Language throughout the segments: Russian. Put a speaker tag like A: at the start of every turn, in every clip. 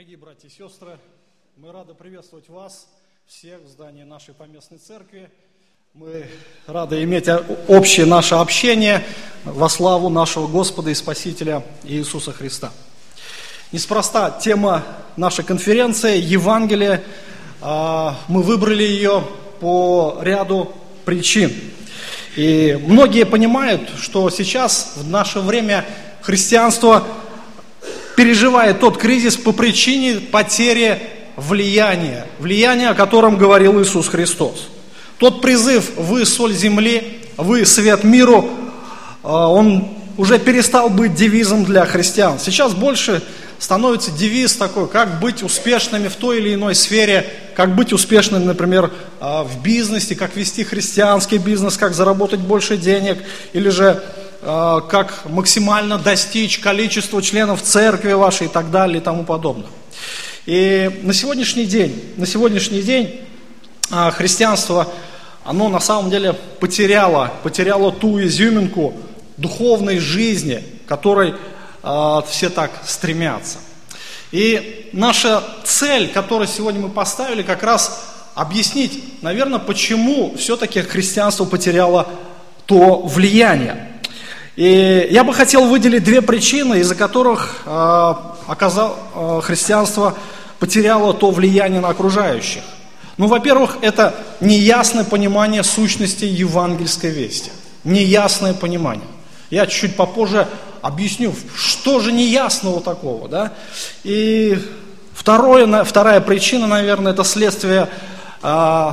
A: Дорогие братья и сестры, мы рады приветствовать вас всех в здании нашей поместной церкви. Мы рады иметь общее наше общение во славу нашего Господа и Спасителя Иисуса Христа. Неспроста тема нашей конференции Евангелие. А, мы выбрали ее по ряду причин. И многие понимают, что сейчас, в наше время, христианство переживает тот кризис по причине потери влияния, влияния, о котором говорил Иисус Христос. Тот призыв «Вы соль земли, вы свет миру», а, он уже перестал быть девизом для христиан. Сейчас больше становится девиз такой, как быть успешными в той или иной сфере, как быть успешным, например, а, в бизнесе, как вести христианский бизнес, как заработать больше денег, или же Э, как максимально достичь количества членов церкви вашей и так далее и тому подобное. И на сегодняшний день, на сегодняшний день э, христианство, оно на самом деле потеряло, потеряло ту изюминку духовной жизни, которой э, все так стремятся. И наша цель, которую сегодня мы поставили, как раз объяснить, наверное, почему все-таки христианство потеряло то влияние. И я бы хотел выделить две причины, из-за которых э, оказал, э, христианство потеряло то влияние на окружающих. Ну, во-первых, это неясное понимание сущности евангельской вести. Неясное понимание. Я чуть-чуть попозже объясню, что же неясного такого, да? И второе, вторая причина, наверное, это следствие э,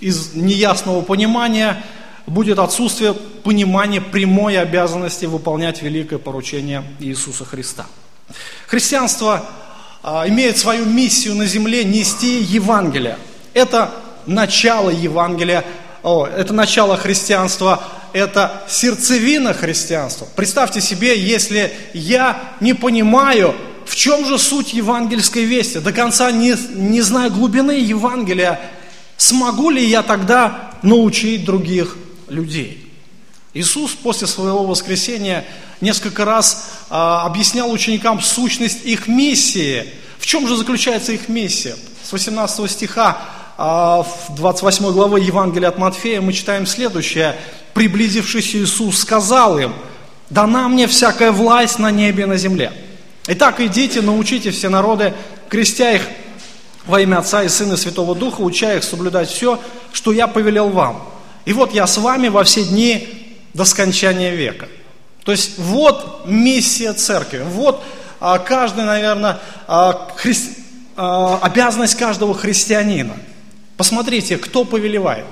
A: из неясного понимания – будет отсутствие понимания прямой обязанности выполнять великое поручение Иисуса Христа. Христианство а, имеет свою миссию на земле нести Евангелие. Это начало Евангелия, о, это начало христианства, это сердцевина христианства. Представьте себе, если я не понимаю, в чем же суть евангельской вести, до конца не, не знаю глубины Евангелия, смогу ли я тогда научить других людей. Иисус после своего воскресения несколько раз а, объяснял ученикам сущность их миссии. В чем же заключается их миссия? С 18 стиха а, в 28 главы Евангелия от Матфея мы читаем следующее. «Приблизившись Иисус сказал им, дана мне всякая власть на небе и на земле. Итак, идите, научите все народы, крестя их во имя Отца и Сына и Святого Духа, уча их соблюдать все, что я повелел вам. И вот я с вами во все дни до скончания века. То есть вот миссия церкви, вот а, каждый, наверное, а, хри... а, обязанность каждого христианина. Посмотрите, кто повелевает.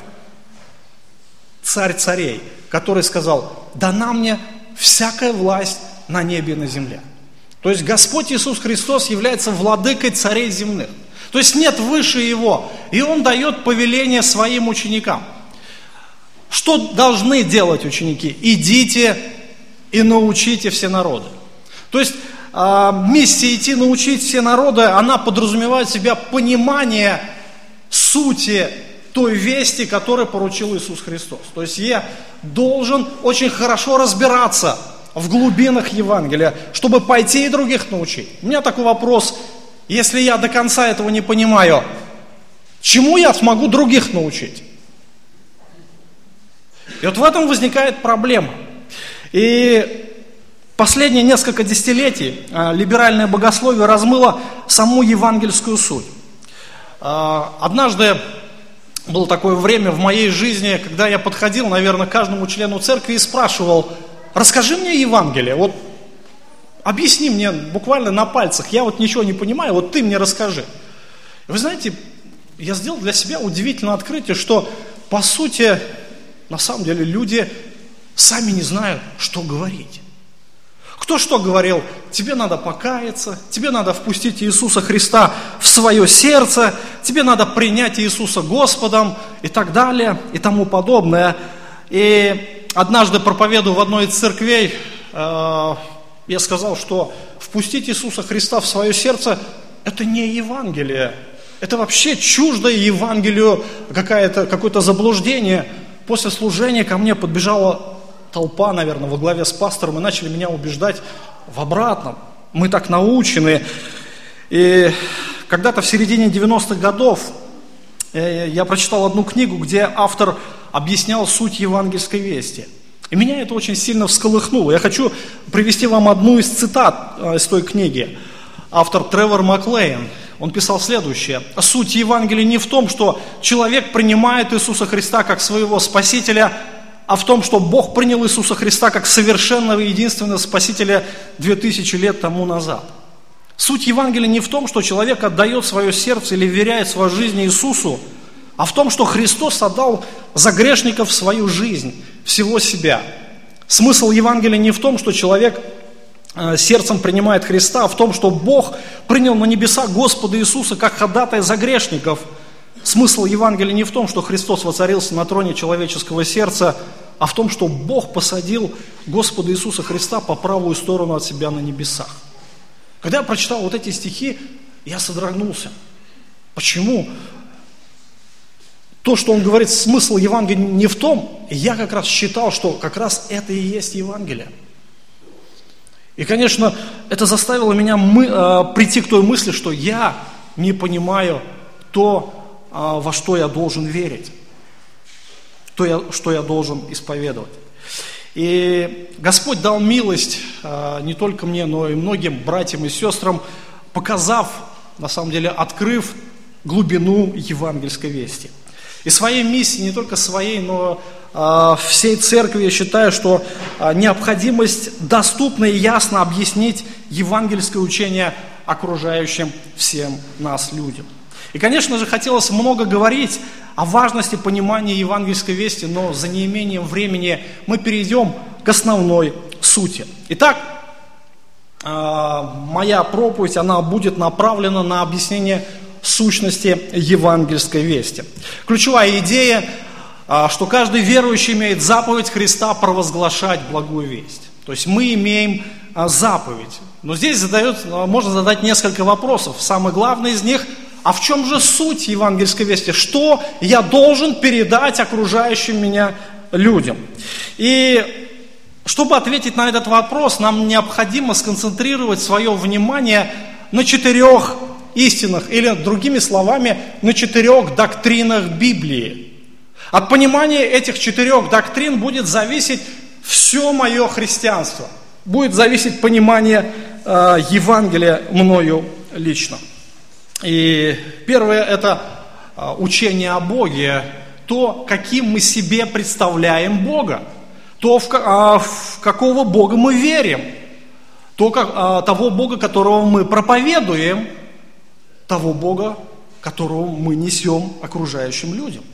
A: Царь царей, который сказал, дана мне всякая власть на небе и на земле. То есть Господь Иисус Христос является владыкой царей земных. То есть нет выше Его. И Он дает повеление своим ученикам – что должны делать ученики? Идите и научите все народы. То есть э, миссия идти научить все народы, она подразумевает в себя понимание сути той вести, которую поручил Иисус Христос. То есть я должен очень хорошо разбираться в глубинах Евангелия, чтобы пойти и других научить. У меня такой вопрос, если я до конца этого не понимаю, чему я смогу других научить? И вот в этом возникает проблема. И последние несколько десятилетий а, либеральное богословие размыло саму евангельскую суть. А, однажды было такое время в моей жизни, когда я подходил, наверное, к каждому члену церкви и спрашивал, расскажи мне Евангелие, вот объясни мне буквально на пальцах, я вот ничего не понимаю, вот ты мне расскажи. Вы знаете, я сделал для себя удивительное открытие, что по сути на самом деле люди сами не знают, что говорить. Кто что говорил? Тебе надо покаяться, тебе надо впустить Иисуса Христа в свое сердце, тебе надо принять Иисуса Господом и так далее и тому подобное. И однажды проповедую в одной из церквей, э, я сказал, что впустить Иисуса Христа в свое сердце – это не Евангелие, это вообще чуждое Евангелию какое-то, какое-то заблуждение – После служения ко мне подбежала толпа, наверное, во главе с пастором и начали меня убеждать в обратном. Мы так научены. И когда-то в середине 90-х годов э, я прочитал одну книгу, где автор объяснял суть евангельской вести. И меня это очень сильно всколыхнуло. Я хочу привести вам одну из цитат э, из той книги. Автор Тревор Маклейн, он писал следующее. Суть Евангелия не в том, что человек принимает Иисуса Христа как своего Спасителя, а в том, что Бог принял Иисуса Христа как совершенного и единственного Спасителя 2000 лет тому назад. Суть Евангелия не в том, что человек отдает свое сердце или веряет свою жизнь Иисусу, а в том, что Христос отдал за грешников свою жизнь, всего себя. Смысл Евангелия не в том, что человек сердцем принимает Христа, в том, что Бог принял на небеса Господа Иисуса как ходатая за грешников – Смысл Евангелия не в том, что Христос воцарился на троне человеческого сердца, а в том, что Бог посадил Господа Иисуса Христа по правую сторону от себя на небесах. Когда я прочитал вот эти стихи, я содрогнулся. Почему? То, что он говорит, смысл Евангелия не в том, я как раз считал, что как раз это и есть Евангелие. И, конечно, это заставило меня мы, э, прийти к той мысли, что я не понимаю то, а, во что я должен верить, то, я, что я должен исповедовать. И Господь дал милость а, не только мне, но и многим братьям и сестрам, показав, на самом деле, открыв глубину евангельской вести. И своей миссии, не только своей, но э, всей церкви, я считаю, что э, необходимость доступно и ясно объяснить евангельское учение окружающим всем нас людям. И, конечно же, хотелось много говорить о важности понимания евангельской вести, но за неимением времени мы перейдем к основной сути. Итак, а, моя проповедь, она будет направлена на объяснение сущности евангельской вести. Ключевая идея, а, что каждый верующий имеет заповедь Христа провозглашать благую весть. То есть мы имеем а, заповедь. Но здесь задает, можно задать несколько вопросов. Самый главный из них – а в чем же суть евангельской вести? Что я должен передать окружающим меня людям? И чтобы ответить на этот вопрос, нам необходимо сконцентрировать свое внимание на четырех истинах, или другими словами, на четырех доктринах Библии. От понимания этих четырех доктрин будет зависеть все мое христианство. Будет зависеть понимание э, Евангелия мною лично. И первое – это а, учение о Боге, то, каким мы себе представляем Бога, то, в, а, в какого Бога мы верим, то, как, а, того Бога, которого мы проповедуем, того Бога, которого мы несем окружающим людям.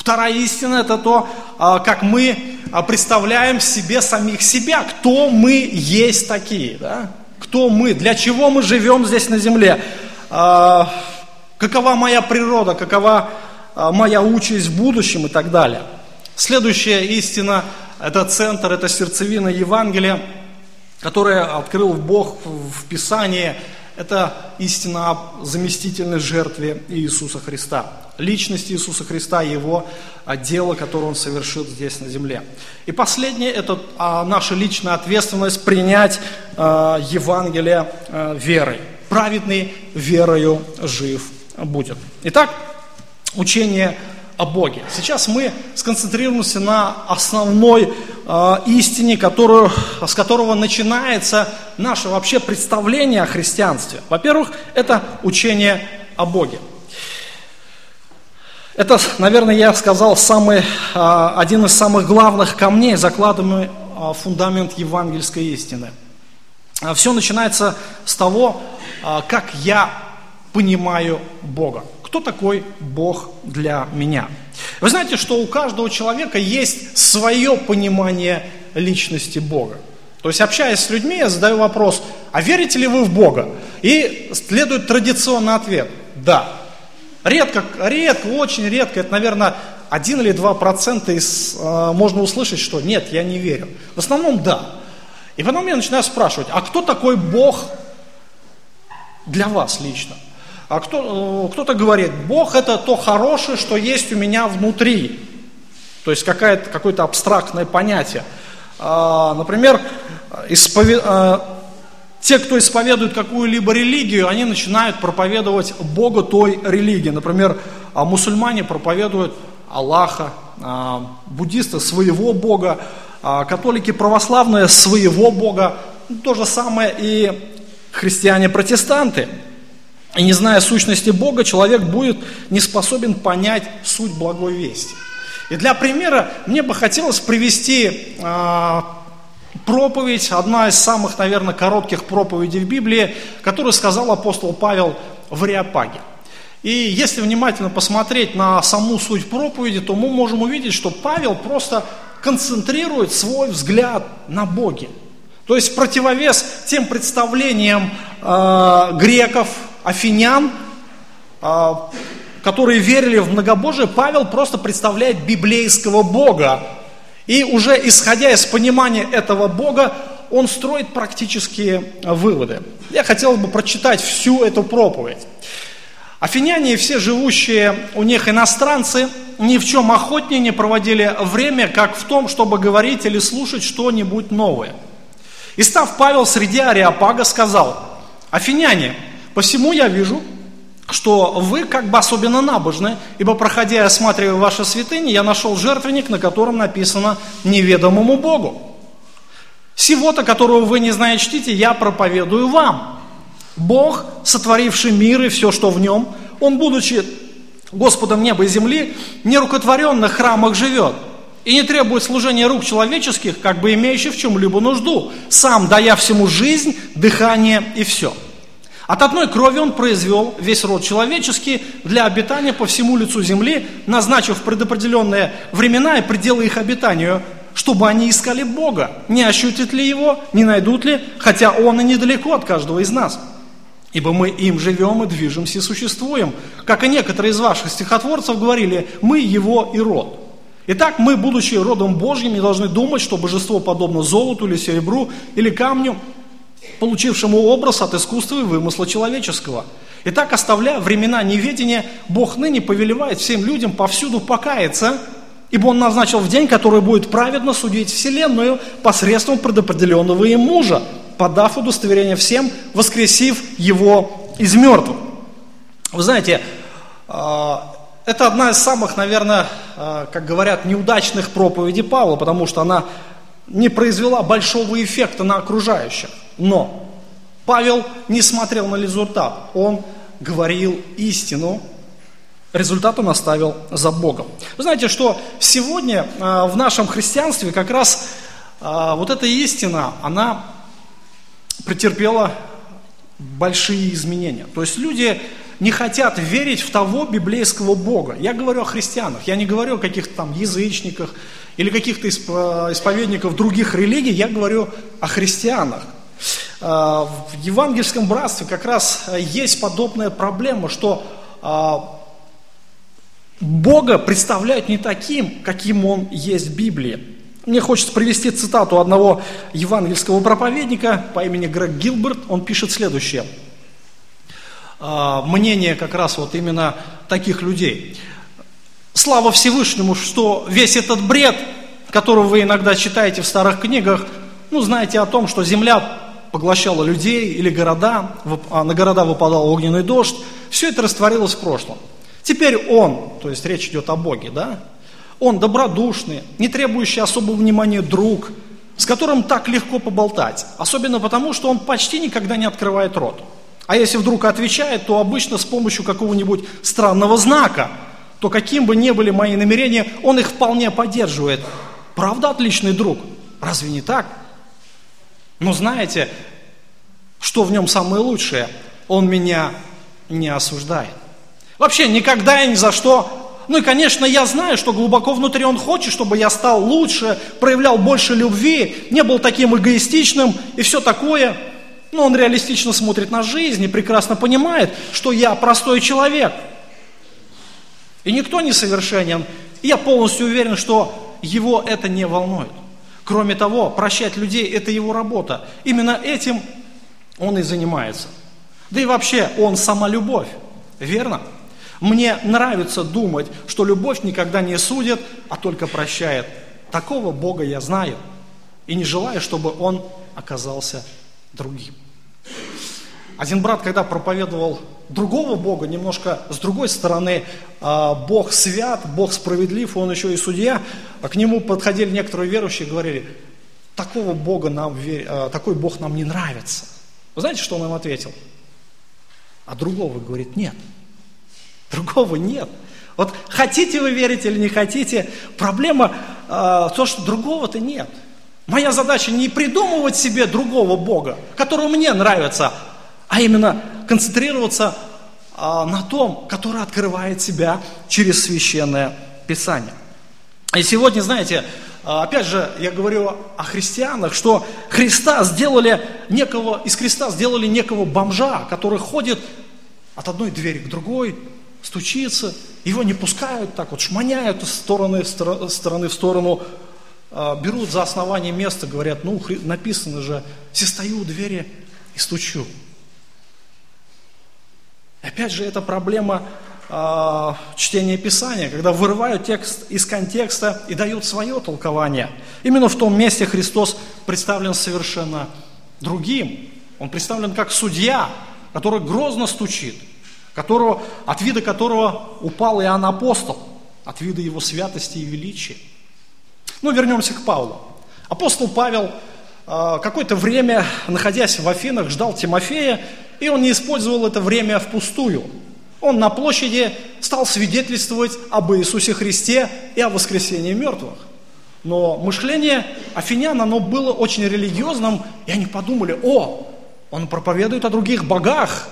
A: Вторая истина – это то, как мы представляем себе самих себя, кто мы есть такие, да? кто мы, для чего мы живем здесь на земле а, какова моя природа, какова а, моя участь в будущем и так далее. Следующая истина – это центр, это сердцевина Евангелия, которая открыл Бог в Писании. Это истина о заместительной жертве Иисуса Христа. Личности Иисуса Христа, Его дело, которое Он совершил здесь на земле. И последнее – это а, наша личная ответственность принять Евангелие верой праведный верою жив будет. Итак, учение о Боге. Сейчас мы сконцентрируемся на основной э, истине, которую, с которого начинается наше вообще представление о христианстве. Во-первых, это учение о Боге. Это, наверное, я сказал, самый, э, один из самых главных камней, закладываемый э, фундамент евангельской истины. Все начинается с того, а, как я понимаю Бога. Кто такой Бог для меня? Вы знаете, что у каждого человека есть свое понимание личности Бога. То есть, общаясь с людьми, я задаю вопрос, а верите ли вы в Бога? И следует традиционный ответ – да. Редко, редко, очень редко, это, наверное, один или два процента из, э, можно услышать, что нет, я не верю. В основном да. И потом я начинаю спрашивать, а кто такой Бог для вас лично. А кто, э, кто-то говорит, Бог это то хорошее, что есть у меня внутри. То есть какое-то, какое-то абстрактное понятие. А, например, исповед... А, те, кто исповедует какую-либо религию, они начинают проповедовать Бога той религии. Например, а, мусульмане проповедуют Аллаха, а, буддисты своего Бога, католики православные своего Бога. То же самое и христиане-протестанты. И не зная сущности Бога, человек будет не способен понять суть благой вести. И для примера мне бы хотелось привести э, проповедь, одна из самых, наверное, коротких проповедей в Библии, которую сказал апостол Павел в Ариапаге. И если внимательно посмотреть на саму суть проповеди, то мы можем увидеть, что Павел просто концентрирует свой взгляд на Боге. То есть противовес тем представлениям э, греков, афинян, э, которые верили в многобожие, Павел просто представляет библейского Бога. И уже исходя из понимания этого Бога, он строит практические выводы. Я хотел бы прочитать всю эту проповедь. Афиняне и все живущие у них иностранцы ни в чем охотнее не проводили время, как в том, чтобы говорить или слушать что-нибудь новое. И став Павел среди Ариапага, сказал, «Афиняне, посему я вижу, что вы как бы особенно набожны, ибо проходя и осматривая ваши святыни, я нашел жертвенник, на котором написано «неведомому Богу». Сего-то, которого вы не знаете, чтите, я проповедую вам. Бог, сотворивший мир и все, что в нем, Он, будучи Господом неба и земли, в нерукотворенных храмах живет и не требует служения рук человеческих, как бы имеющих в чем-либо нужду, сам дая всему жизнь, дыхание и все. От одной крови он произвел весь род человеческий для обитания по всему лицу земли, назначив предопределенные времена и пределы их обитанию, чтобы они искали Бога, не ощутят ли Его, не найдут ли, хотя Он и недалеко от каждого из нас. Ибо мы им живем и движемся и существуем. Как и некоторые из ваших стихотворцев говорили, мы его и род. Итак, мы, будучи родом Божьим, не должны думать, что божество подобно золоту или серебру или камню, получившему образ от искусства и вымысла человеческого. Итак, оставляя времена неведения, Бог ныне повелевает всем людям повсюду покаяться, ибо Он назначил в день, который будет праведно судить Вселенную посредством предопределенного им мужа, подав удостоверение всем, воскресив его из мертвых. Вы знаете, а, это одна из самых, наверное, а, как говорят, неудачных проповедей Павла, потому что она не произвела большого эффекта на окружающих. Но Павел не смотрел на результат, он говорил истину, результат он оставил за Богом. Вы знаете, что сегодня а, в нашем христианстве как раз вот эта истина, она претерпела большие изменения. То есть люди не хотят верить в того библейского Бога. Я говорю о христианах, я не говорю о каких-то там язычниках или каких-то исповедников других религий, я говорю о христианах. А, в евангельском братстве как раз есть подобная проблема, что а, Бога представляют не таким, каким Он есть в Библии. Мне хочется привести цитату одного евангельского проповедника по имени Грег Гилберт. Он пишет следующее. Мнение как раз вот именно таких людей. Слава Всевышнему, что весь этот бред, который вы иногда читаете в старых книгах, ну, знаете о том, что земля поглощала людей или города, а на города выпадал огненный дождь, все это растворилось в прошлом. Теперь он, то есть речь идет о Боге, да, он добродушный, не требующий особого внимания друг, с которым так легко поболтать. Особенно потому, что он почти никогда не открывает рот. А если вдруг отвечает, то обычно с помощью какого-нибудь странного знака, то каким бы ни были мои намерения, он их вполне поддерживает. Правда, отличный друг? Разве не так? Но знаете, что в нем самое лучшее? Он меня не осуждает. Вообще никогда и ни за что ну и, конечно, я знаю, что глубоко внутри он хочет, чтобы я стал лучше, проявлял больше любви, не был таким эгоистичным и все такое. Но он реалистично смотрит на жизнь и прекрасно понимает, что я простой человек. И никто не совершенен. И я полностью уверен, что его это не волнует. Кроме того, прощать людей – это его работа. Именно этим он и занимается. Да и вообще, он сама любовь. Верно? Мне нравится думать, что любовь никогда не судит, а только прощает. Такого Бога я знаю и не желаю, чтобы Он оказался другим. Один брат, когда проповедовал другого Бога, немножко с другой стороны, а, Бог свят, Бог справедлив, Он еще и судья, а к нему подходили некоторые верующие и говорили, такого Бога нам, а, такой Бог нам не нравится. Вы знаете, что он им ответил? А другого, говорит, нет. Другого нет. Вот хотите вы верить или не хотите, проблема э, то, что другого-то нет. Моя задача не придумывать себе другого Бога, который мне нравится, а именно концентрироваться а, на том, который открывает себя через священное Писание. И сегодня, знаете, а, опять же, я говорю о христианах, что Христа сделали некого, из Христа сделали некого бомжа, который ходит от одной двери к другой, стучится, его не пускают, так вот шманяют из стороны, стороны в сторону, а, берут за основание места, говорят, ну, написано же, все стою у двери и стучу. Опять же, это проблема э, чтения Писания, когда вырывают текст из контекста и дают свое толкование. Именно в том месте Христос представлен совершенно другим. Он представлен как судья, который грозно стучит, которого, от вида которого упал Иоанн Апостол, от вида его святости и величия. Ну, вернемся к Павлу. Апостол Павел какое-то время, находясь в Афинах, ждал Тимофея, и он не использовал это время впустую. Он на площади стал свидетельствовать об Иисусе Христе и о воскресении мертвых. Но мышление афинян, оно было очень религиозным, и они подумали, о, он проповедует о других богах.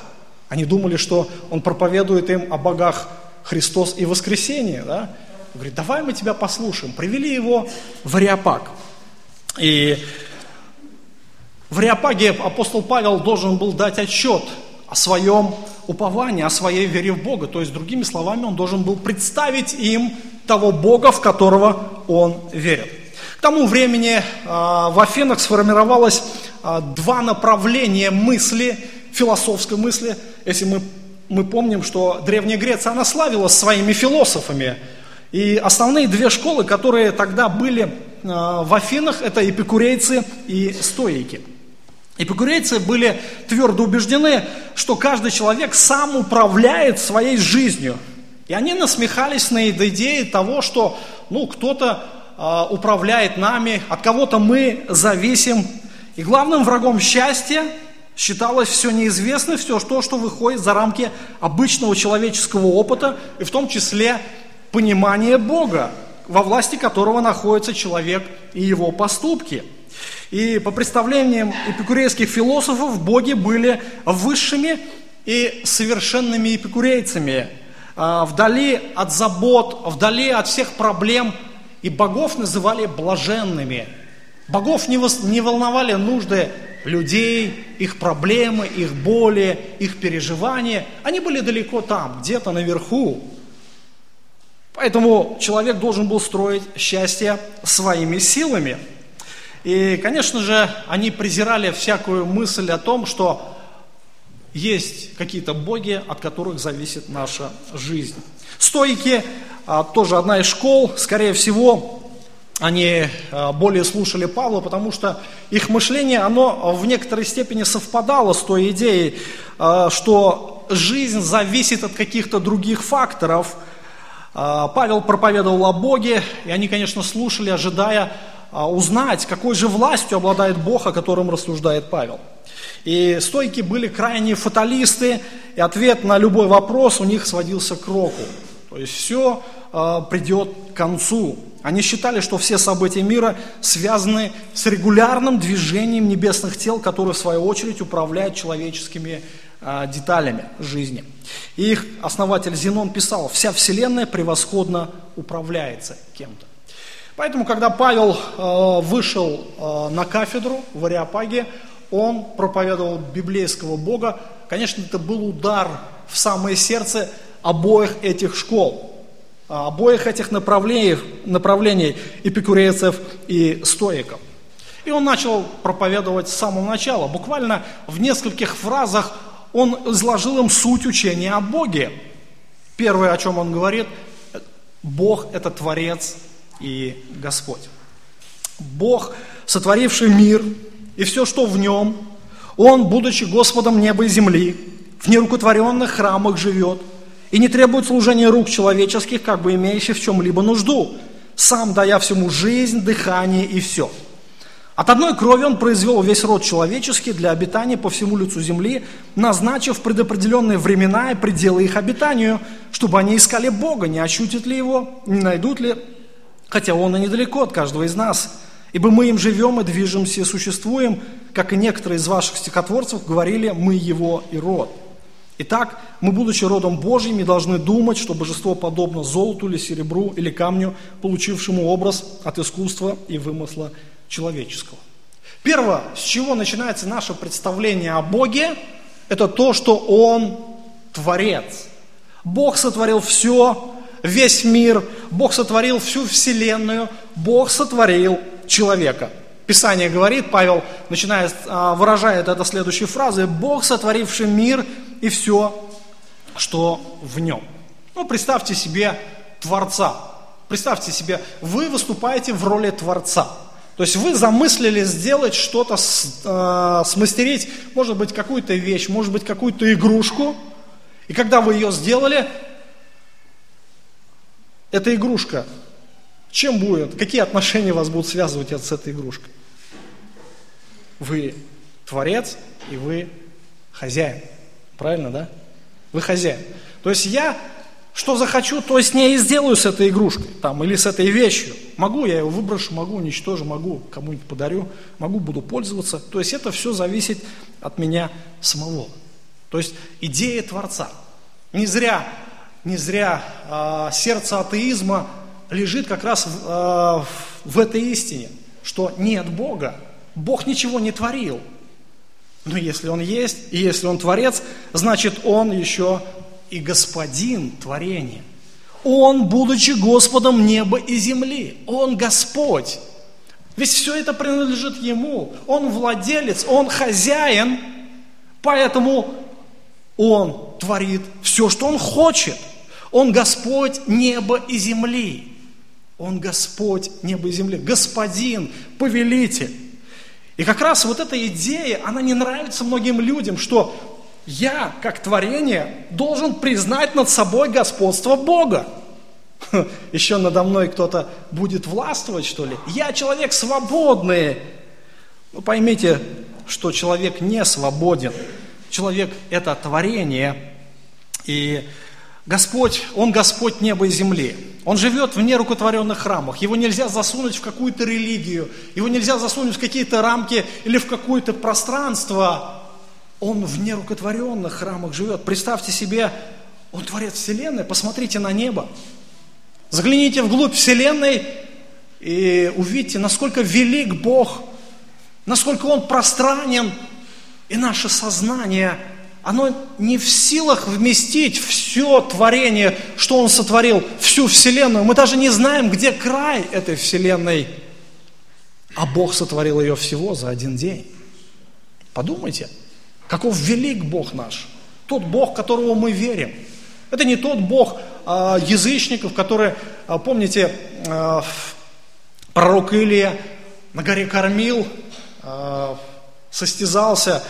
A: Они думали, что он проповедует им о богах Христос и воскресение. Да? Говорит, давай мы тебя послушаем. Привели его в Ариапаг. И в Реопаге апостол Павел должен был дать отчет о своем уповании, о своей вере в Бога. То есть, другими словами, он должен был представить им того Бога, в которого он верит. К тому времени э, в Афинах сформировалось э, два направления мысли, философской мысли. Если мы, мы помним, что Древняя Греция, она славилась своими философами. И основные две школы, которые тогда были э, в Афинах, это эпикурейцы и стоики. Эпикурейцы были твердо убеждены, что каждый человек сам управляет своей жизнью. И они насмехались над идеей того, что ну, кто-то э, управляет нами, от кого-то мы зависим. И главным врагом счастья считалось все неизвестное, все то, что выходит за рамки обычного человеческого опыта, и в том числе понимание Бога, во власти которого находится человек и его поступки – и по представлениям эпикурейских философов, боги были высшими и совершенными эпикурейцами, а, вдали от забот, вдали от всех проблем, и богов называли блаженными. Богов не волновали нужды людей, их проблемы, их боли, их переживания. Они были далеко там, где-то наверху. Поэтому человек должен был строить счастье своими силами – и, конечно же, они презирали всякую мысль о том, что есть какие-то боги, от которых зависит наша жизнь. Стойки, а, тоже одна из школ, скорее всего, они а, более слушали Павла, потому что их мышление, оно в некоторой степени совпадало с той идеей, а, что жизнь зависит от каких-то других факторов. Павел проповедовал о Боге, и они, конечно, слушали, ожидая узнать, какой же властью обладает Бог, о котором рассуждает Павел. И стойки были крайние фаталисты, и ответ на любой вопрос у них сводился к року. То есть все э, придет к концу. Они считали, что все события мира связаны с регулярным движением небесных тел, которые в свою очередь управляют человеческими э, деталями жизни. И их основатель Зенон писал, вся Вселенная превосходно управляется кем-то. Поэтому, когда Павел э, вышел э, на кафедру в Ариапаге, он проповедовал библейского Бога. Конечно, это был удар в самое сердце обоих этих школ, обоих этих направлений, направлений эпикурейцев и стоиков. И он начал проповедовать с самого начала. Буквально в нескольких фразах он изложил им суть учения о Боге. Первое, о чем он говорит, Бог – это Творец и Господь. Бог, сотворивший мир и все, что в нем, Он, будучи Господом неба и земли, в нерукотворенных храмах живет и не требует служения рук человеческих, как бы имеющих в чем-либо нужду, сам дая всему жизнь, дыхание и все. От одной крови он произвел весь род человеческий для обитания по всему лицу земли, назначив предопределенные времена и пределы их обитанию, чтобы они искали Бога, не ощутят ли Его, не найдут ли, хотя Он и недалеко от каждого из нас. Ибо мы им живем и движемся и существуем, как и некоторые из ваших стихотворцев говорили, мы Его и род. Итак, мы, будучи родом Божьим, должны думать, что божество подобно золоту или серебру или камню, получившему образ от искусства и вымысла человеческого. Первое, с чего начинается наше представление о Боге, это то, что Он Творец. Бог сотворил все, весь мир, Бог сотворил всю Вселенную, Бог сотворил человека. Писание говорит, Павел начинает, а, выражает это следующей фразой, Бог, сотворивший мир и все, что в нем. Ну, представьте себе Творца. Представьте себе, вы выступаете в роли Творца. То есть вы замыслили сделать что-то, э, смастерить, может быть, какую-то вещь, может быть, какую-то игрушку. И когда вы ее сделали, эта игрушка, чем будет, какие отношения вас будут связывать с этой игрушкой? Вы творец и вы хозяин. Правильно, да? Вы хозяин. То есть я что захочу, то с ней и сделаю с этой игрушкой, там, или с этой вещью. Могу, я ее выброшу, могу, уничтожу, могу кому-нибудь подарю, могу, буду пользоваться. То есть это все зависит от меня самого. То есть идея Творца. Не зря, не зря э, сердце атеизма лежит как раз в, э, в этой истине, что нет Бога, Бог ничего не творил. Но если Он есть, и если Он Творец, значит Он еще и Господин творения. Он, будучи Господом неба и земли, Он Господь. Ведь все это принадлежит Ему. Он владелец, Он хозяин, поэтому Он творит все, что Он хочет. Он Господь неба и земли. Он Господь неба и земли, Господин, повелитель. И как раз вот эта идея, она не нравится многим людям, что я, как творение, должен признать над собой господство Бога. Еще надо мной кто-то будет властвовать, что ли? Я человек свободный. Ну, поймите, что человек не свободен. Человек – это творение. И Господь, Он Господь неба и земли. Он живет в нерукотворенных храмах. Его нельзя засунуть в какую-то религию. Его нельзя засунуть в какие-то рамки или в какое-то пространство. Он в нерукотворенных храмах живет. Представьте себе, Он творец Вселенной. Посмотрите на небо. Загляните вглубь Вселенной и увидите, насколько велик Бог, насколько Он пространен, и наше сознание – оно не в силах вместить все творение, что Он сотворил, всю Вселенную. Мы даже не знаем, где край этой Вселенной. А Бог сотворил ее всего за один день. Подумайте, каков велик Бог наш. Тот Бог, которого мы верим. Это не тот Бог а, язычников, которые, а, помните, а, пророк Илия на горе кормил, а, состязался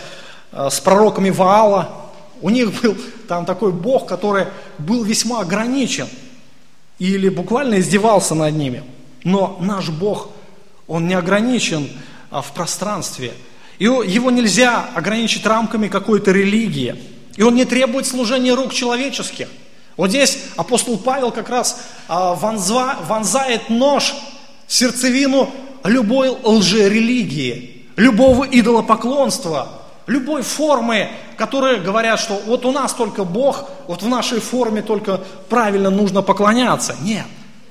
A: с пророками Ваала. У них был там такой Бог, который был весьма ограничен или буквально издевался над ними. Но наш Бог, Он не ограничен а, в пространстве. И его нельзя ограничить рамками какой-то религии. И он не требует служения рук человеческих. Вот здесь апостол Павел как раз а, вонза, вонзает нож в сердцевину любой лжерелигии, любого идолопоклонства, любой формы, которые говорят, что вот у нас только Бог, вот в нашей форме только правильно нужно поклоняться. Нет.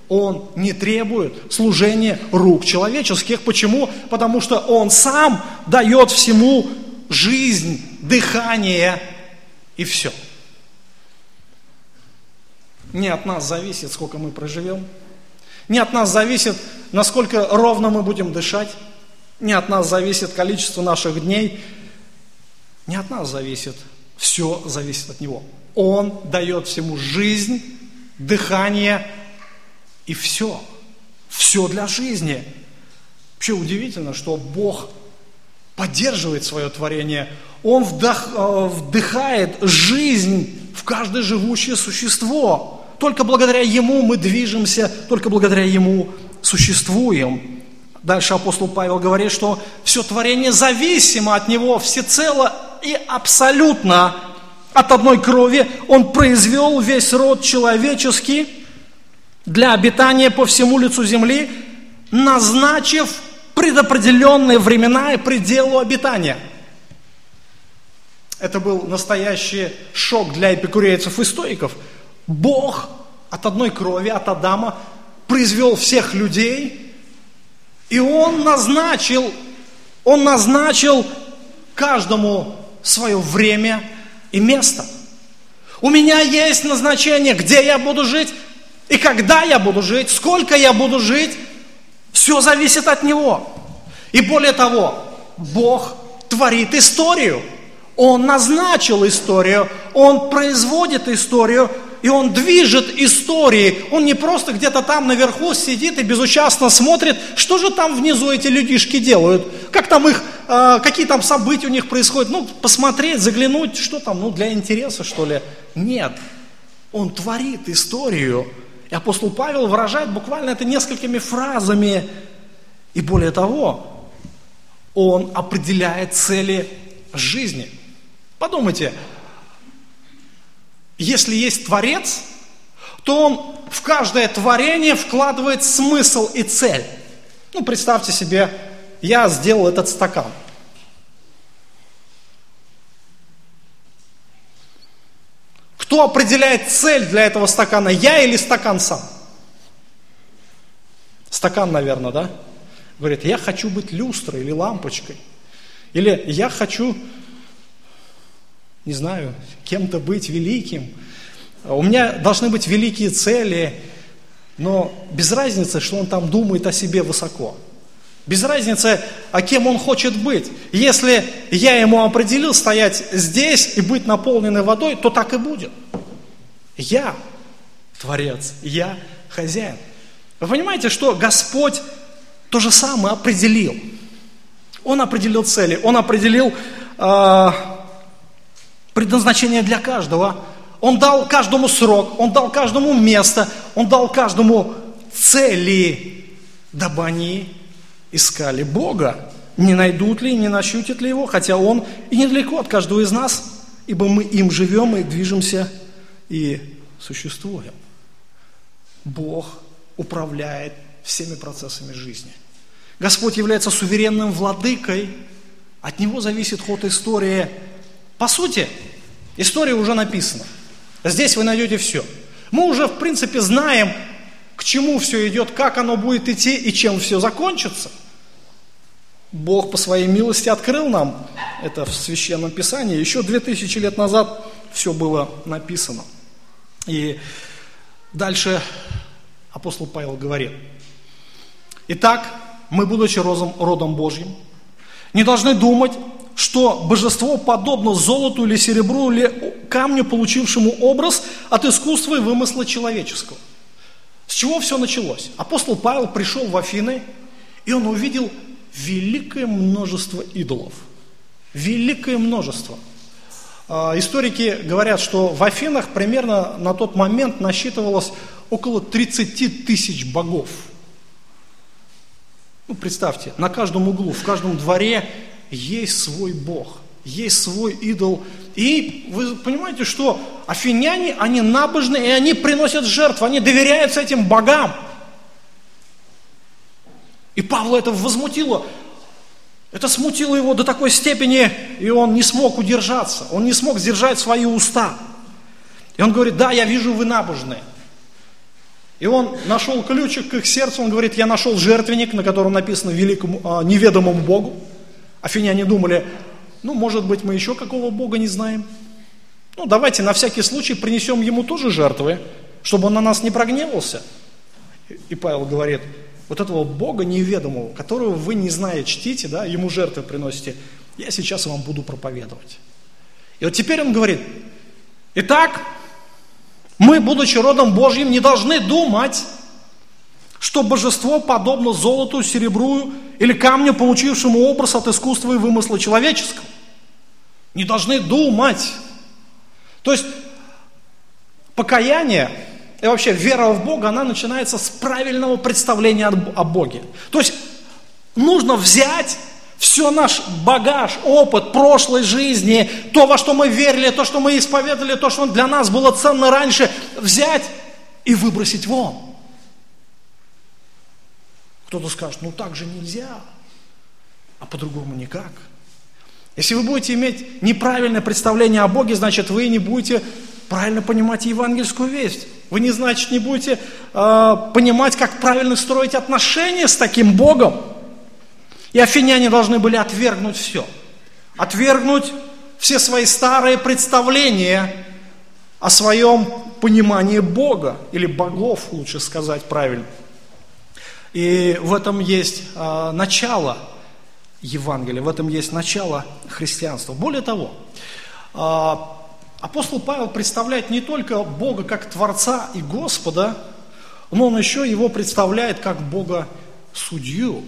A: Он не требует служения рук человеческих. Почему? Потому что Он сам дает всему жизнь, дыхание и все. Не от нас зависит, сколько мы проживем. Не от нас зависит, насколько ровно мы будем дышать. Не от нас зависит количество наших дней, не от нас зависит, все зависит от Него. Он дает всему жизнь, дыхание и все. Все для жизни. Вообще удивительно, что Бог поддерживает свое творение. Он вдох, э, вдыхает жизнь в каждое живущее существо. Только благодаря Ему мы движемся, только благодаря Ему существуем. Дальше апостол Павел говорит, что все творение зависимо от Него всецело и абсолютно от одной крови. Он произвел весь род человеческий для обитания по всему лицу земли, назначив предопределенные времена и пределу обитания. Это был настоящий шок для эпикурейцев и стоиков. Бог от одной крови, от Адама, произвел всех людей, и Он назначил, Он назначил каждому свое время и место. У меня есть назначение, где я буду жить, и когда я буду жить, сколько я буду жить, все зависит от Него. И более того, Бог творит историю. Он назначил историю, Он производит историю, и Он движет историей. Он не просто где-то там наверху сидит и безучастно смотрит, что же там внизу эти людишки делают, как там их, э, какие там события у них происходят. Ну, посмотреть, заглянуть, что там, ну, для интереса, что ли. Нет, Он творит историю. И апостол Павел выражает буквально это несколькими фразами. И более того, он определяет цели жизни. Подумайте, если есть Творец, то он в каждое творение вкладывает смысл и цель. Ну, представьте себе, я сделал этот стакан. Кто определяет цель для этого стакана, я или стакан сам? Стакан, наверное, да? Говорит, я хочу быть люстрой или лампочкой. Или я хочу, не знаю, кем-то быть великим. У меня должны быть великие цели, но без разницы, что он там думает о себе высоко. Без разницы, о кем он хочет быть. Если я ему определил стоять здесь и быть наполненной водой, то так и будет. Я Творец, я хозяин. Вы понимаете, что Господь то же самое определил. Он определил цели, он определил э, предназначение для каждого. Он дал каждому срок, он дал каждому место, он дал каждому цели, дабы они искали Бога. Не найдут ли, не нащутят ли его, хотя он и недалеко от каждого из нас, ибо мы им живем и движемся и существуем. Бог управляет всеми процессами жизни. Господь является суверенным владыкой, от Него зависит ход истории. По сути, история уже написана. Здесь вы найдете все. Мы уже, в принципе, знаем, к чему все идет, как оно будет идти и чем все закончится. Бог по своей милости открыл нам это в Священном Писании. Еще две тысячи лет назад все было написано. И дальше апостол Павел говорит – Итак, мы, будучи родом, Божьим, не должны думать, что божество подобно золоту или серебру или камню, получившему образ от искусства и вымысла человеческого. С чего все началось? Апостол Павел пришел в Афины, и он увидел великое множество идолов. Великое множество. А, историки говорят, что в Афинах примерно на тот момент насчитывалось около 30 тысяч богов – ну, представьте, на каждом углу, в каждом дворе есть свой Бог, есть свой идол. И вы понимаете, что афиняне, они набожны, и они приносят жертву, они доверяются этим богам. И Павла это возмутило. Это смутило его до такой степени, и он не смог удержаться, он не смог сдержать свои уста. И он говорит, да, я вижу, вы набожные. И он нашел ключик к их сердцу, он говорит, я нашел жертвенник, на котором написано великому, а, неведомому Богу. Афиняне думали, ну, может быть, мы еще какого Бога не знаем. Ну, давайте на всякий случай принесем ему тоже жертвы, чтобы он на нас не прогневался. И Павел говорит, вот этого Бога неведомого, которого вы не знаете, чтите, да, ему жертвы приносите, я сейчас вам буду проповедовать. И вот теперь он говорит, итак, мы, будучи родом Божьим, не должны думать, что божество подобно золоту, серебру или камню, получившему образ от искусства и вымысла человеческого. Не должны думать. То есть покаяние и вообще вера в Бога, она начинается с правильного представления о Боге. То есть нужно взять все наш багаж, опыт прошлой жизни, то, во что мы верили, то, что мы исповедовали, то, что для нас было ценно раньше, взять и выбросить вон. Кто-то скажет, ну так же нельзя, а по-другому никак. Если вы будете иметь неправильное представление о Боге, значит, вы не будете правильно понимать евангельскую весть. Вы не, значит, не будете э, понимать, как правильно строить отношения с таким Богом. И афиняне должны были отвергнуть все. Отвергнуть все свои старые представления о своем понимании Бога, или богов, лучше сказать правильно. И в этом есть э, начало Евангелия, в этом есть начало христианства. Более того, э, апостол Павел представляет не только Бога как Творца и Господа, но он еще его представляет как Бога судью.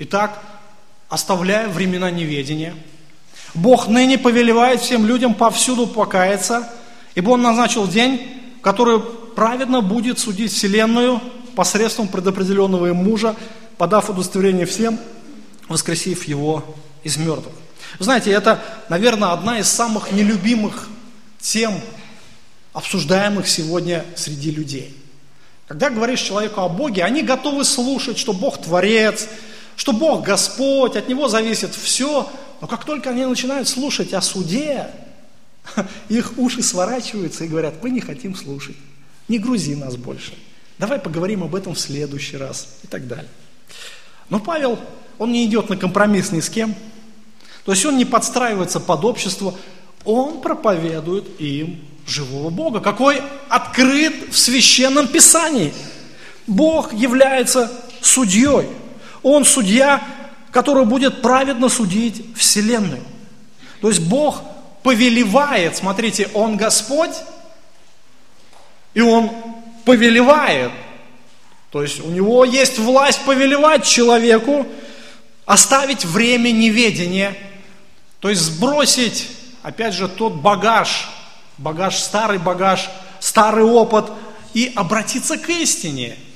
A: Итак, оставляя времена неведения, Бог ныне повелевает всем людям повсюду покаяться, ибо Он назначил день, который праведно будет судить Вселенную посредством предопределенного им мужа, подав удостоверение всем, воскресив его из мертвых. Вы знаете, это, наверное, одна из самых нелюбимых тем, обсуждаемых сегодня среди людей. Когда говоришь человеку о Боге, они готовы слушать, что Бог Творец, что Бог Господь, от Него зависит все, но как только они начинают слушать о суде, их уши сворачиваются и говорят, мы не хотим слушать, не грузи нас больше, давай поговорим об этом в следующий раз и так далее. Но Павел, он не идет на компромисс ни с кем, то есть он не подстраивается под общество, он проповедует им живого Бога, какой открыт в священном писании. Бог является судьей. Он судья, который будет праведно судить Вселенную. То есть Бог повелевает, смотрите, Он Господь, и Он повелевает. То есть у Него есть власть повелевать человеку, оставить время неведения, то есть сбросить, опять же, тот багаж, багаж, старый багаж, старый опыт, и обратиться к истине –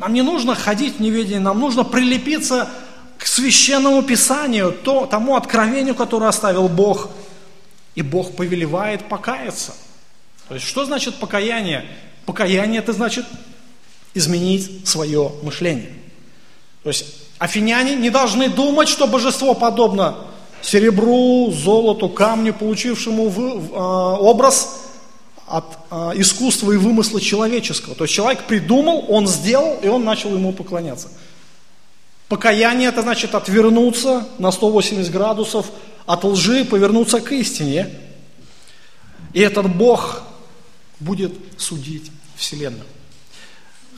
A: нам не нужно ходить в неведении, нам нужно прилепиться к священному писанию, то, тому откровению, которое оставил Бог. И Бог повелевает покаяться. То есть что значит покаяние? Покаяние это значит изменить свое мышление. То есть афиняне не должны думать, что божество подобно серебру, золоту, камню, получившему в, э, образ от а, искусства и вымысла человеческого. То есть человек придумал, он сделал, и он начал ему поклоняться. Покаяние это значит отвернуться на 180 градусов от лжи, повернуться к истине. И этот Бог будет судить Вселенную.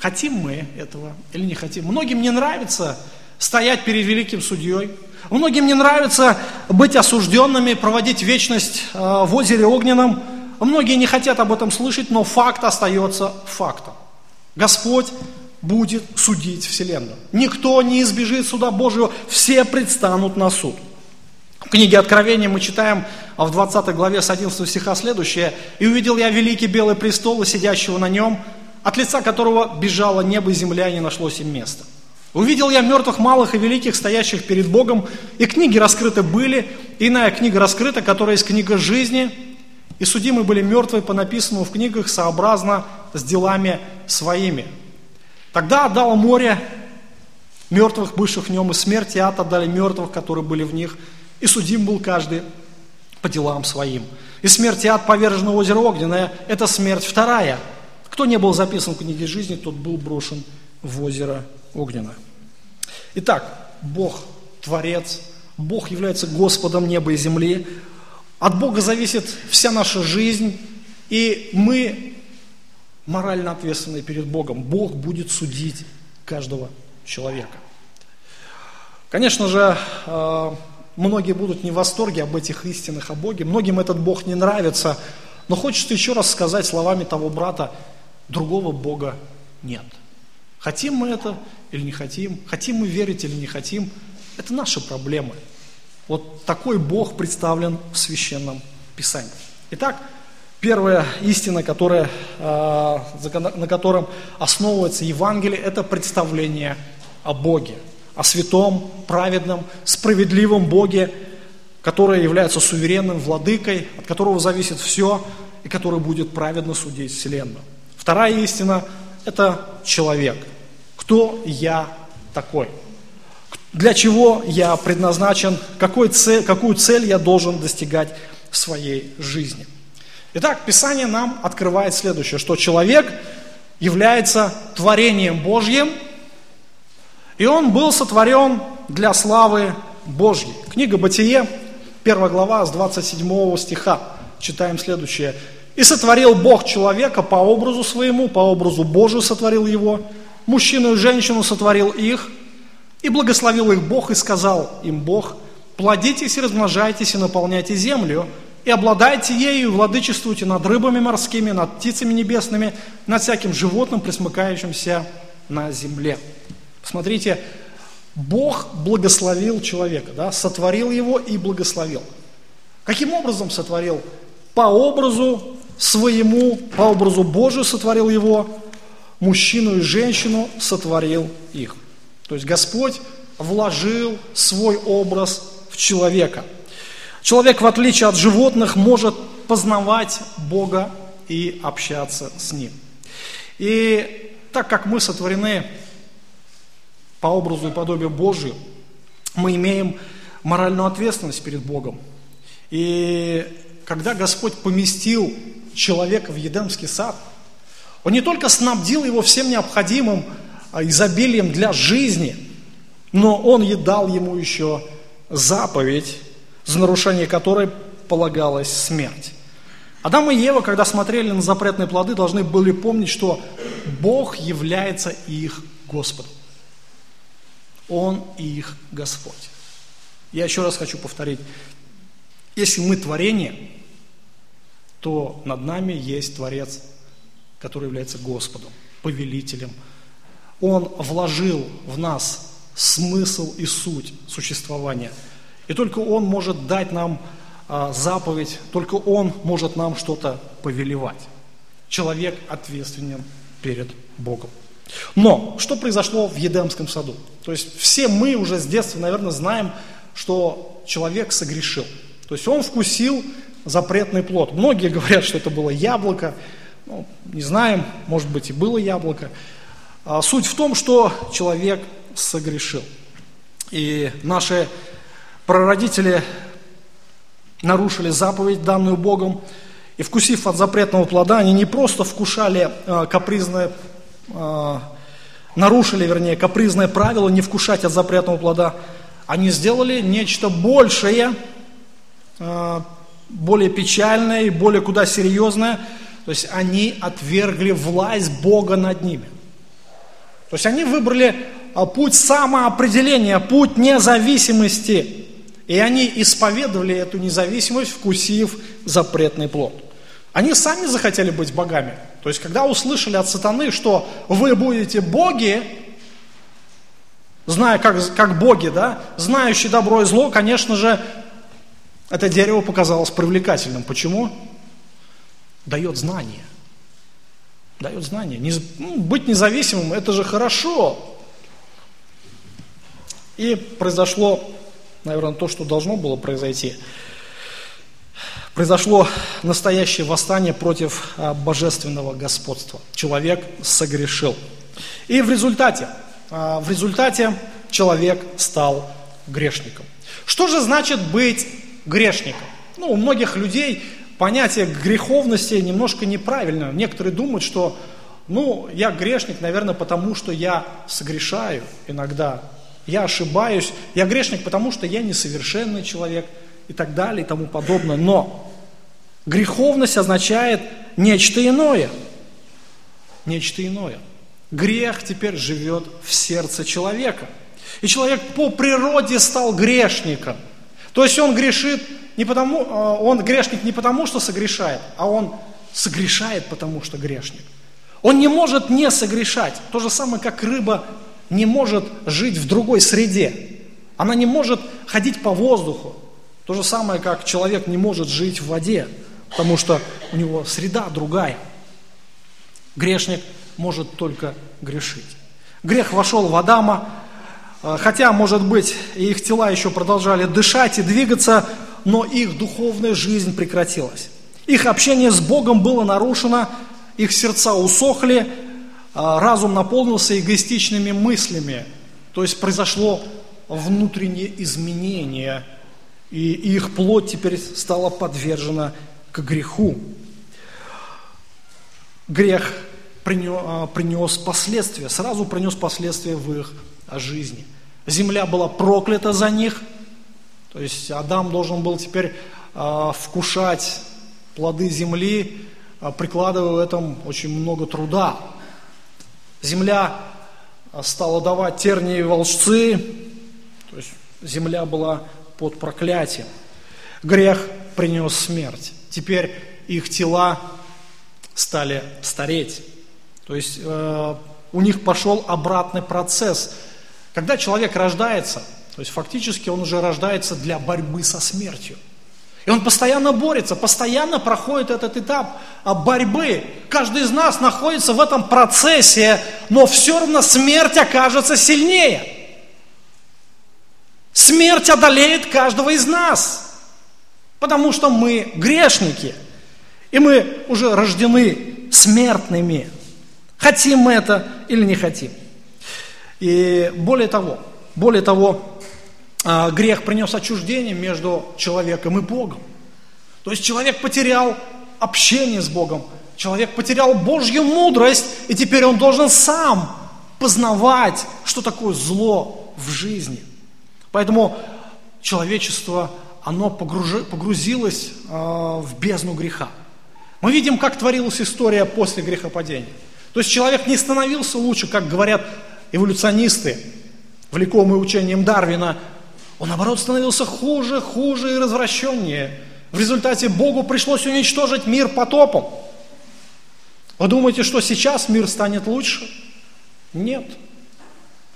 A: Хотим мы этого или не хотим? Многим не нравится стоять перед великим судьей. Многим не нравится быть осужденными, проводить вечность а, в озере огненном. Многие не хотят об этом слышать, но факт остается фактом. Господь будет судить Вселенную. Никто не избежит суда Божьего, все предстанут на суд. В книге Откровения мы читаем а в 20 главе с 11 стиха следующее. «И увидел я великий белый престол и сидящего на нем, от лица которого бежало небо и земля, и не нашлось им места. Увидел я мертвых малых и великих, стоящих перед Богом, и книги раскрыты были, иная книга раскрыта, которая есть книга жизни, и судимы были мертвые по написанному в книгах сообразно с делами своими. Тогда отдало море мертвых, бывших в нем, и смерть и ад отдали мертвых, которые были в них, и судим был каждый по делам своим. И смерть повержено в озеро Огненное – это смерть вторая. Кто не был записан в книге жизни, тот был брошен в озеро Огненное. Итак, Бог – Творец, Бог является Господом неба и земли, от Бога зависит вся наша жизнь, и мы морально ответственны перед Богом. Бог будет судить каждого человека. Конечно же, э, многие будут не в восторге об этих истинах о Боге, многим этот Бог не нравится, но хочется еще раз сказать словами того брата, другого Бога нет. Хотим мы это или не хотим, хотим мы верить или не хотим, это наши проблемы – Вот такой Бог представлен в Священном Писании. Итак, первая истина, которая, а, на котором основывается Евангелие, это представление о Боге, о святом, праведном, справедливом Боге, который является суверенным владыкой, от которого зависит все, и который будет праведно судить Вселенную. Вторая истина – это человек. Кто я такой? Для чего я предназначен? Какой цель, какую цель я должен достигать в своей жизни? Итак, Писание нам открывает следующее, что человек является творением Божьим, и он был сотворен для славы Божьей. Книга Бытие, 1 глава, с 27 стиха. Читаем следующее. «И сотворил Бог человека по образу своему, по образу Божию сотворил его, мужчину и женщину сотворил их, и благословил их Бог, и сказал им Бог, плодитесь и размножайтесь, и наполняйте землю, и обладайте ею, и владычествуйте над рыбами морскими, над птицами небесными, над всяким животным, присмыкающимся на земле». Посмотрите, Бог благословил человека, да, сотворил его и благословил. Каким образом сотворил? По образу своему, по образу Божию сотворил его, мужчину и женщину сотворил их. То есть Господь вложил свой образ в человека. Человек, в отличие от животных, может познавать Бога и общаться с Ним. И так как мы сотворены по образу и подобию Божию, мы имеем моральную ответственность перед Богом. И когда Господь поместил человека в Едемский сад, Он не только снабдил его всем необходимым а, изобилием для жизни, но Он и дал ему еще заповедь, за нарушение которой полагалась смерть. Адам и Ева, когда смотрели на запретные плоды, должны были помнить, что Бог является их Господом. Он их Господь. Я еще раз хочу повторить. Если мы творение, то над нами есть Творец, который является Господом, повелителем. Он вложил в нас смысл и суть существования. И только Он может дать нам а, заповедь, только Он может нам что-то повелевать. Человек ответственен перед Богом. Но что произошло в Едемском саду? То есть все мы уже с детства, наверное, знаем, что человек согрешил. То есть он вкусил запретный плод. Многие говорят, что это было яблоко. Ну, не знаем, может быть и было яблоко. А суть в том, что человек согрешил. И наши прародители нарушили заповедь, данную Богом, и вкусив от запретного плода, они не просто вкушали э, капризное э, нарушили, вернее, капризное правило не вкушать от запретного плода, они сделали нечто большее, э, более печальное и более куда серьезное. То есть они отвергли власть Бога над ними. То есть они выбрали э, путь самоопределения, путь независимости. И они исповедовали эту независимость, вкусив запретный плод. Они сами захотели быть богами. То есть, когда услышали от сатаны, что вы будете боги, зная, как, как боги, да, знающие добро и зло, конечно же, это дерево показалось привлекательным. Почему? Дает знание. Дает знание. Не, ну, быть независимым – это же хорошо. И произошло, наверное, то, что должно было произойти – произошло настоящее восстание против а, божественного господства. Человек согрешил. И в результате, а, в результате человек стал грешником. Что же значит быть грешником? Ну, у многих людей понятие греховности немножко неправильно. Некоторые думают, что, ну, я грешник, наверное, потому что я согрешаю иногда. Я ошибаюсь. Я грешник, потому что я несовершенный человек – и так далее и тому подобное. Но греховность означает нечто иное. Нечто иное. Грех теперь живет в сердце человека. И человек по природе стал грешником. То есть он грешит не потому, а, он грешник не потому, что согрешает, а он согрешает, потому что грешник. Он не может не согрешать. То же самое, как рыба не может жить в другой среде. Она не может ходить по воздуху. То же самое, как человек не может жить в воде, потому что у него среда другая. Грешник может только грешить. Грех вошел в Адама, э, хотя, может быть, их тела еще продолжали дышать и двигаться, но их духовная жизнь прекратилась. Их общение с Богом было нарушено, их сердца усохли, а, разум наполнился эгоистичными мыслями. То есть произошло внутреннее изменение, и их плоть теперь стала подвержена к греху. Грех принес, принес последствия, сразу принес последствия в их жизни. Земля была проклята за них, то есть Адам должен был теперь а, вкушать плоды земли, а, прикладывая в этом очень много труда. Земля а, стала давать тернии и волжцы, то есть земля была под проклятием. Грех принес смерть. Теперь их тела стали стареть. То есть э, у них пошел обратный процесс. Когда человек рождается, то есть фактически он уже рождается для борьбы со смертью. И он постоянно борется, постоянно проходит этот этап а, борьбы. Каждый из нас находится в этом процессе, но все равно смерть окажется сильнее. Смерть одолеет каждого из нас, потому что мы грешники, и мы уже рождены смертными. Хотим мы это или не хотим. И более того, более того, а, грех принес отчуждение между человеком и Богом. То есть человек потерял общение с Богом, человек потерял Божью мудрость, и теперь он должен сам познавать, что такое зло в жизни. Поэтому человечество, оно погрузилось а, в бездну греха. Мы видим, как творилась история после грехопадения. То есть человек не становился лучше, как говорят эволюционисты, влекомые учением Дарвина, он, наоборот, становился хуже, хуже и развращеннее. В результате Богу пришлось уничтожить мир потопом. Вы думаете, что сейчас мир станет лучше? Нет.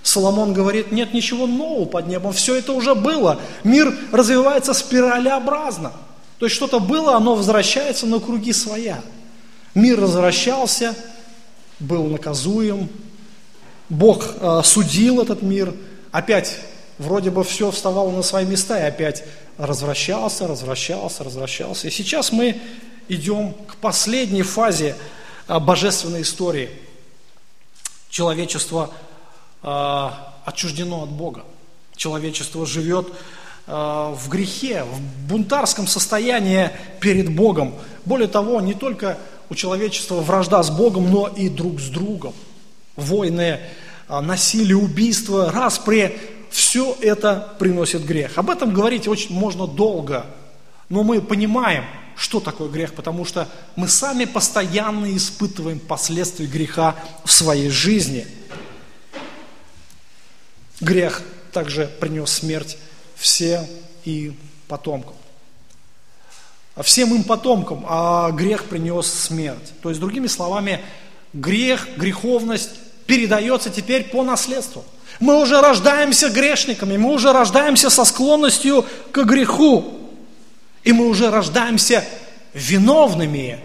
A: Соломон говорит, нет ничего нового под небом, все это уже было. Мир развивается спиралеобразно. То есть что-то было, оно возвращается на круги своя. Мир возвращался, был наказуем, Бог э, судил этот мир, опять вроде бы все вставало на свои места и опять развращался, развращался, развращался. И сейчас мы идем к последней фазе а, божественной истории. Человечество э, отчуждено от Бога. Человечество живет э, в грехе, в бунтарском состоянии перед Богом. Более того, не только у человечества вражда с Богом, но и друг с другом. Войны, насилие, убийства, распри, все это приносит грех. Об этом говорить очень можно долго, но мы понимаем, что такое грех, потому что мы сами постоянно испытываем последствия греха в своей жизни. Грех также принес смерть всем и потомкам. Всем им потомкам, а грех принес смерть. То есть, другими словами, грех, греховность передается теперь по наследству – мы уже рождаемся грешниками, мы уже рождаемся со склонностью к греху. И мы уже рождаемся виновными.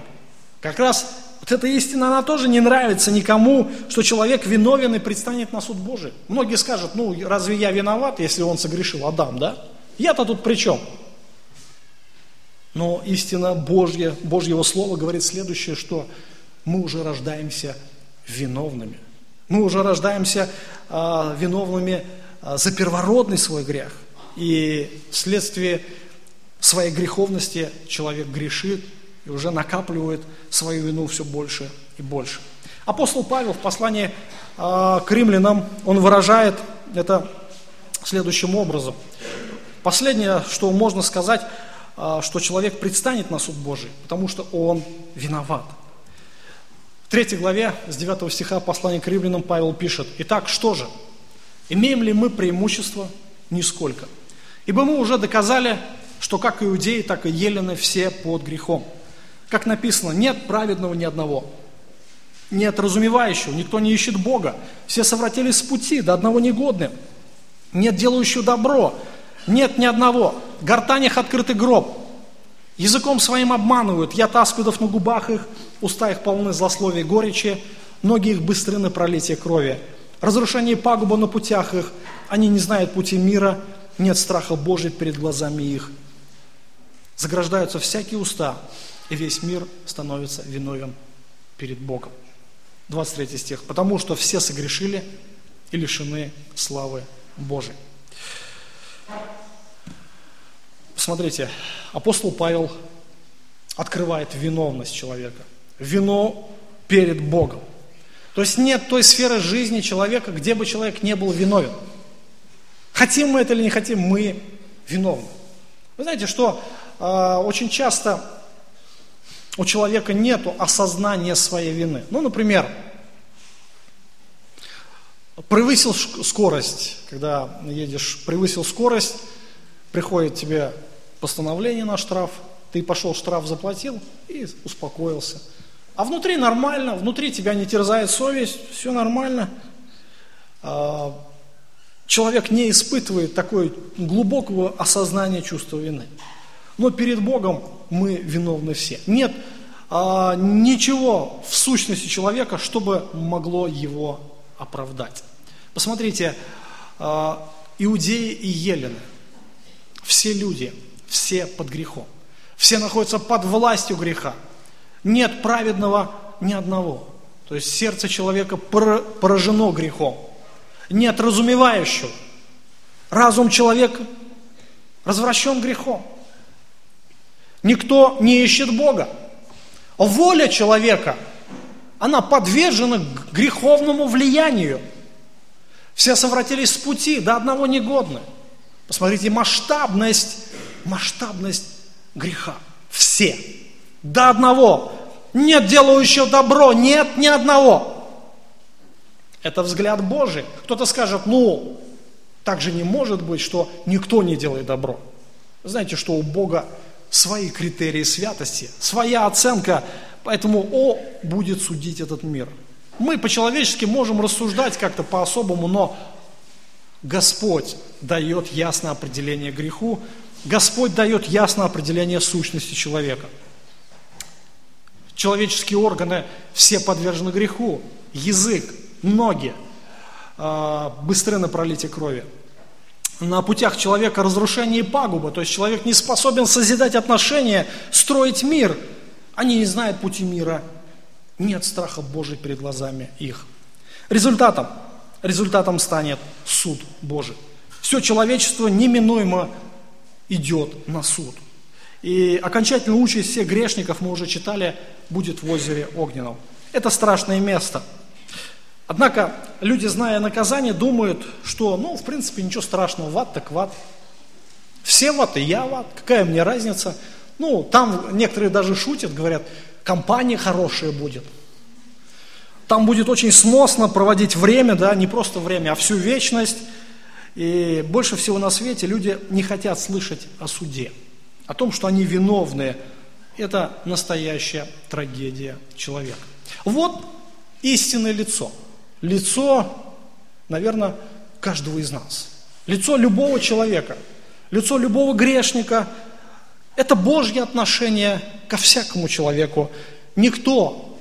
A: Как раз вот эта истина, она тоже не нравится никому, что человек виновен и предстанет на суд Божий. Многие скажут, ну разве я виноват, если он согрешил, Адам, да? Я-то тут при чем? Но истина Божья, Божьего Слова говорит следующее, что мы уже рождаемся виновными. Мы уже рождаемся а, виновными а, за первородный свой грех. И вследствие своей греховности человек грешит и уже накапливает свою вину все больше и больше. Апостол Павел в послании а, к римлянам, он выражает это следующим образом. Последнее, что можно сказать, что человек предстанет на суд Божий, потому что он виноват – третьей главе, с 9 стиха послания к римлянам Павел пишет, «Итак, что же? Имеем ли мы преимущество? Нисколько. Ибо мы уже доказали, что как иудеи, так и елены все под грехом. Как написано, нет праведного ни одного, нет разумевающего, никто не ищет Бога, все совратились с пути, до одного негодны. нет делающего добро, нет ни одного. Гортанях открытый гроб. Языком своим обманывают, я таскудов на губах их, уста их полны злословия и горечи, ноги их быстры на пролитие крови. Разрушение и пагуба на путях их, они не знают пути мира, нет страха Божий перед глазами их. Заграждаются всякие уста, и весь мир становится виновен перед Богом. 23 стих. Потому что все согрешили и лишены славы Божией. Смотрите, апостол Павел открывает виновность человека. Вино перед Богом. То есть нет той сферы жизни человека, где бы человек не был виновен. Хотим мы это или не хотим, мы виновны. Вы знаете, что э, очень часто у человека нет осознания своей вины. Ну, например, превысил скорость, когда едешь, превысил скорость, приходит тебе постановление на штраф, ты пошел штраф заплатил и успокоился. А внутри нормально, внутри тебя не терзает совесть, все нормально. А, человек не испытывает такое глубокого осознания чувства вины. Но перед Богом мы виновны все. Нет а, ничего в сущности человека, чтобы могло его оправдать. Посмотрите, а, иудеи и елены, все люди, все под грехом. Все находятся под властью греха. Нет праведного ни одного. То есть сердце человека поражено грехом. Нет разумевающего. Разум человека развращен грехом. Никто не ищет Бога. Воля человека, она подвержена греховному влиянию. Все совратились с пути, до одного негодны. Посмотрите, масштабность, масштабность греха. Все. До одного. Нет делающего добро, нет ни одного. Это взгляд Божий. Кто-то скажет, ну, так же не может быть, что никто не делает добро. Знаете, что у Бога свои критерии святости, своя оценка, поэтому О будет судить этот мир. Мы по-человечески можем рассуждать как-то по-особому, но Господь дает ясное определение греху, Господь дает ясное определение сущности человека. Человеческие органы все подвержены греху. Язык, ноги, а, быстры на пролитие крови. На путях человека разрушение и пагуба, то есть человек не способен созидать отношения, строить мир. Они не знают пути мира, нет страха Божий перед глазами их. Результатом, результатом станет суд Божий. Все человечество неминуемо идет на суд. И окончательная участь всех грешников, мы уже читали, будет в озере Огненном. Это страшное место. Однако люди, зная наказание, думают, что, ну, в принципе, ничего страшного, в ад так в ад. Все в ад, и я в ад, какая мне разница? Ну, там некоторые даже шутят, говорят, компания хорошая будет. Там будет очень сносно проводить время, да, не просто время, а всю вечность. И больше всего на свете люди не хотят слышать о суде, о том, что они виновны. Это настоящая трагедия человека. Вот истинное лицо. Лицо, наверное, каждого из нас. Лицо любого человека, лицо любого грешника. Это Божье отношение ко всякому человеку. Никто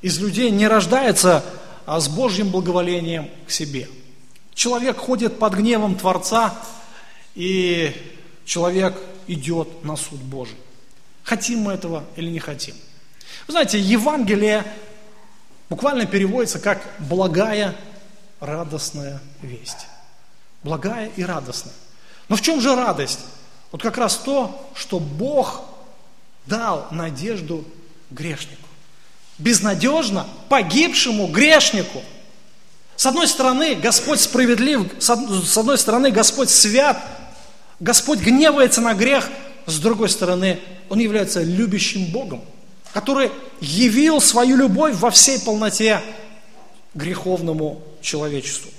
A: из людей не рождается а с Божьим благоволением к себе – Человек ходит под гневом Творца, и человек идет на суд Божий. Хотим мы этого или не хотим? Вы знаете, Евангелие буквально переводится как благая, радостная весть. Благая и радостная. Но в чем же радость? Вот как раз то, что Бог дал надежду грешнику. Безнадежно погибшему грешнику – с одной стороны, Господь справедлив, с одной стороны, Господь свят, Господь гневается на грех, с другой стороны, Он является любящим Богом, который явил свою любовь во всей полноте греховному человечеству.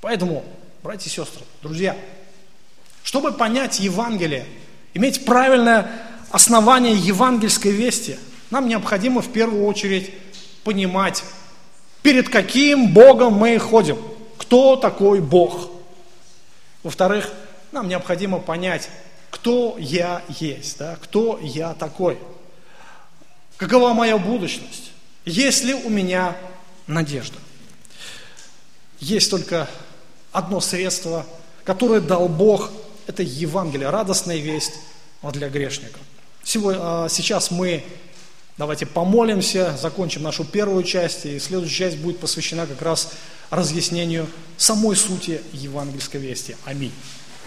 A: Поэтому, братья и сестры, друзья, чтобы понять Евангелие, иметь правильное основание евангельской вести, нам необходимо в первую очередь понимать Перед каким Богом мы ходим? Кто такой Бог? Во-вторых, нам необходимо понять, кто я есть, да, кто я такой, какова моя будущность, есть ли у меня надежда. Есть только одно средство, которое дал Бог, это Евангелие, радостная весть для грешников. А, сейчас мы давайте помолимся, закончим нашу первую часть, и следующая часть будет посвящена как раз разъяснению самой сути евангельской вести. Аминь.